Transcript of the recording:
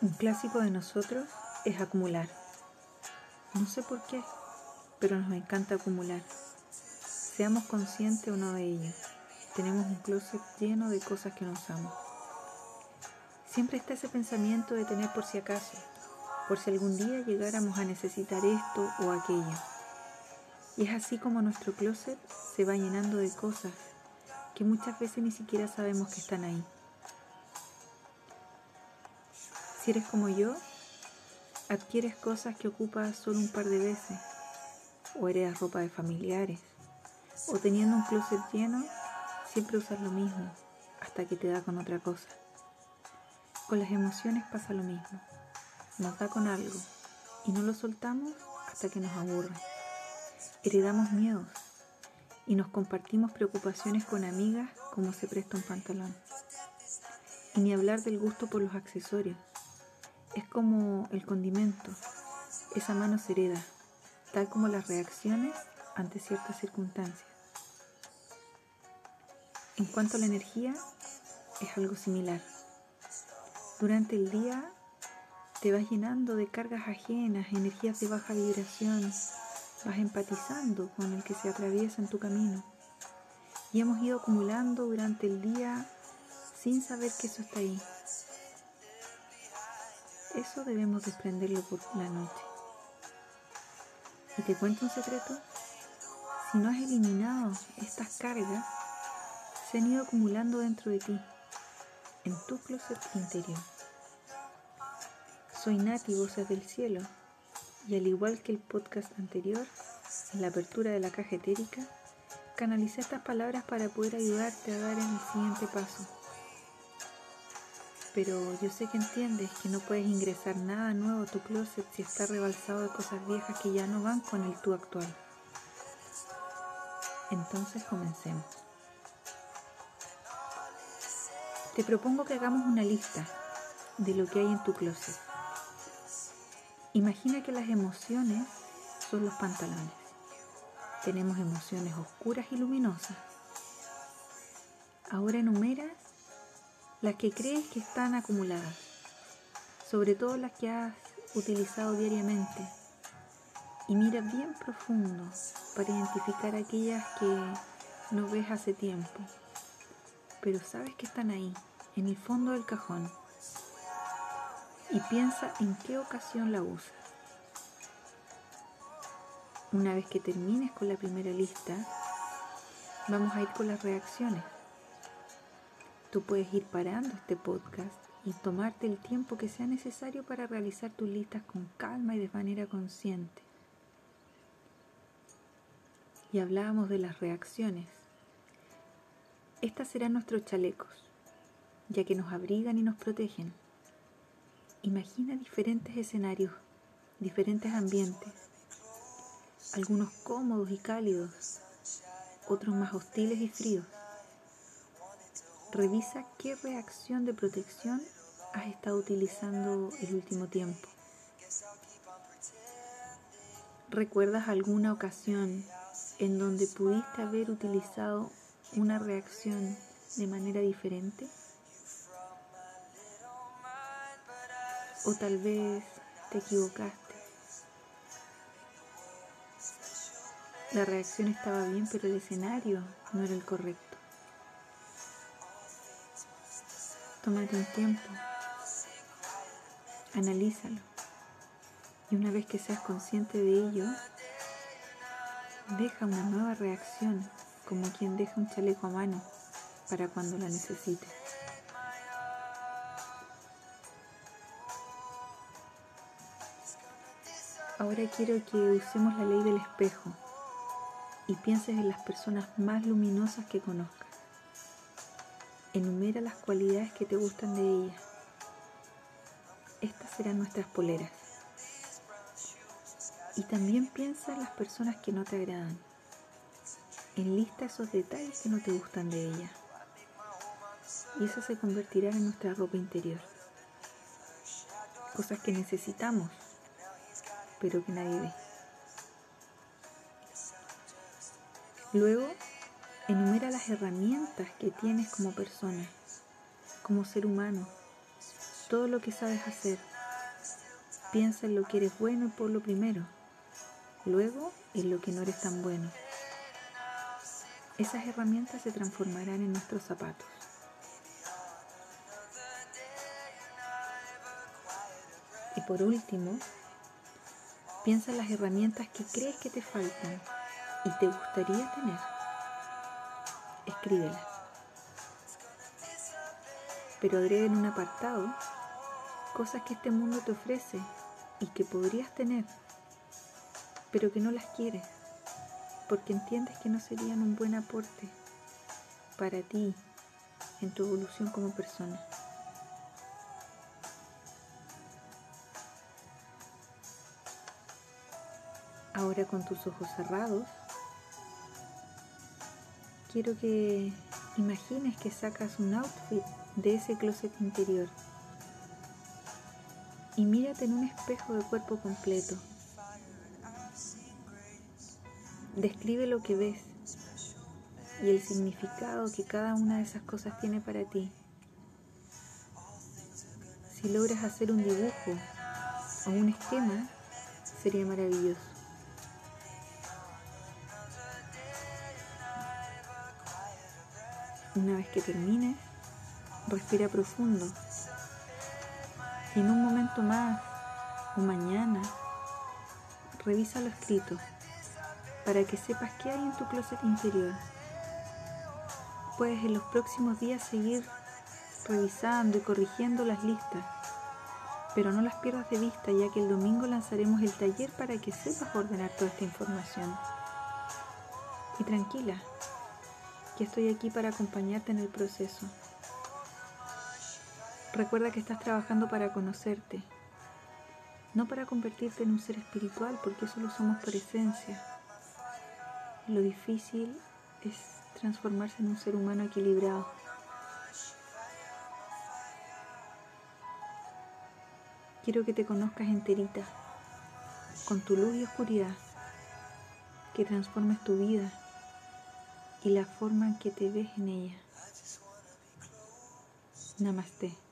Un clásico de nosotros es acumular. No sé por qué, pero nos encanta acumular. Seamos conscientes o no de ello. Tenemos un closet lleno de cosas que no usamos. Siempre está ese pensamiento de tener por si acaso, por si algún día llegáramos a necesitar esto o aquello. Y es así como nuestro closet se va llenando de cosas que muchas veces ni siquiera sabemos que están ahí. Si eres como yo, adquieres cosas que ocupas solo un par de veces, o heredas ropa de familiares, o teniendo un closet lleno, siempre usas lo mismo hasta que te da con otra cosa. Con las emociones pasa lo mismo. Nos da con algo y no lo soltamos hasta que nos aburre. Heredamos miedos y nos compartimos preocupaciones con amigas como se presta un pantalón. Y ni hablar del gusto por los accesorios es como el condimento, esa mano se hereda, tal como las reacciones ante ciertas circunstancias. En cuanto a la energía, es algo similar. Durante el día te vas llenando de cargas ajenas, energías de baja vibración, vas empatizando con el que se atraviesa en tu camino. Y hemos ido acumulando durante el día sin saber que eso está ahí. Eso debemos desprenderlo por la noche. Y te cuento un secreto. Si no has eliminado estas cargas, se han ido acumulando dentro de ti, en tu closet interior. Soy Nati, Voces del Cielo, y al igual que el podcast anterior, en la apertura de la caja etérica, canalicé estas palabras para poder ayudarte a dar el siguiente paso pero yo sé que entiendes que no puedes ingresar nada nuevo a tu closet si está rebalsado de cosas viejas que ya no van con el tú actual. Entonces comencemos. Te propongo que hagamos una lista de lo que hay en tu closet. Imagina que las emociones son los pantalones. Tenemos emociones oscuras y luminosas. Ahora enumera las que crees que están acumuladas, sobre todo las que has utilizado diariamente. Y mira bien profundo para identificar aquellas que no ves hace tiempo, pero sabes que están ahí, en el fondo del cajón. Y piensa en qué ocasión la usas. Una vez que termines con la primera lista, vamos a ir con las reacciones. Tú puedes ir parando este podcast y tomarte el tiempo que sea necesario para realizar tus listas con calma y de manera consciente. Y hablábamos de las reacciones. Estas serán nuestros chalecos, ya que nos abrigan y nos protegen. Imagina diferentes escenarios, diferentes ambientes, algunos cómodos y cálidos, otros más hostiles y fríos. Revisa qué reacción de protección has estado utilizando el último tiempo. ¿Recuerdas alguna ocasión en donde pudiste haber utilizado una reacción de manera diferente? O tal vez te equivocaste. La reacción estaba bien, pero el escenario no era el correcto. Tómate un tiempo, analízalo. Y una vez que seas consciente de ello, deja una nueva reacción, como quien deja un chaleco a mano para cuando la necesite. Ahora quiero que usemos la ley del espejo y pienses en las personas más luminosas que conozcas. Enumera las cualidades que te gustan de ella. Estas serán nuestras poleras. Y también piensa en las personas que no te agradan. Enlista esos detalles que no te gustan de ella. Y eso se convertirá en nuestra ropa interior. Cosas que necesitamos, pero que nadie ve. Luego Enumera las herramientas que tienes como persona, como ser humano, todo lo que sabes hacer. Piensa en lo que eres bueno y por lo primero. Luego en lo que no eres tan bueno. Esas herramientas se transformarán en nuestros zapatos. Y por último, piensa en las herramientas que crees que te faltan y te gustaría tener. Escríbelas. Pero agrega en un apartado cosas que este mundo te ofrece y que podrías tener, pero que no las quieres, porque entiendes que no serían un buen aporte para ti en tu evolución como persona. Ahora con tus ojos cerrados, quiero que imagines que sacas un outfit de ese closet interior y mírate en un espejo de cuerpo completo. Describe lo que ves y el significado que cada una de esas cosas tiene para ti. Si logras hacer un dibujo o un esquema, sería maravilloso. Una vez que termines, respira profundo. Y en un momento más o mañana, revisa lo escrito para que sepas qué hay en tu closet interior. Puedes en los próximos días seguir revisando y corrigiendo las listas, pero no las pierdas de vista ya que el domingo lanzaremos el taller para que sepas ordenar toda esta información. Y tranquila, que estoy aquí para acompañarte en el proceso. Recuerda que estás trabajando para conocerte, no para convertirte en un ser espiritual, porque eso lo somos por esencia. Lo difícil es transformarse en un ser humano equilibrado. Quiero que te conozcas enterita, con tu luz y oscuridad, que transformes tu vida y la forma en que te ves en ella. Namaste.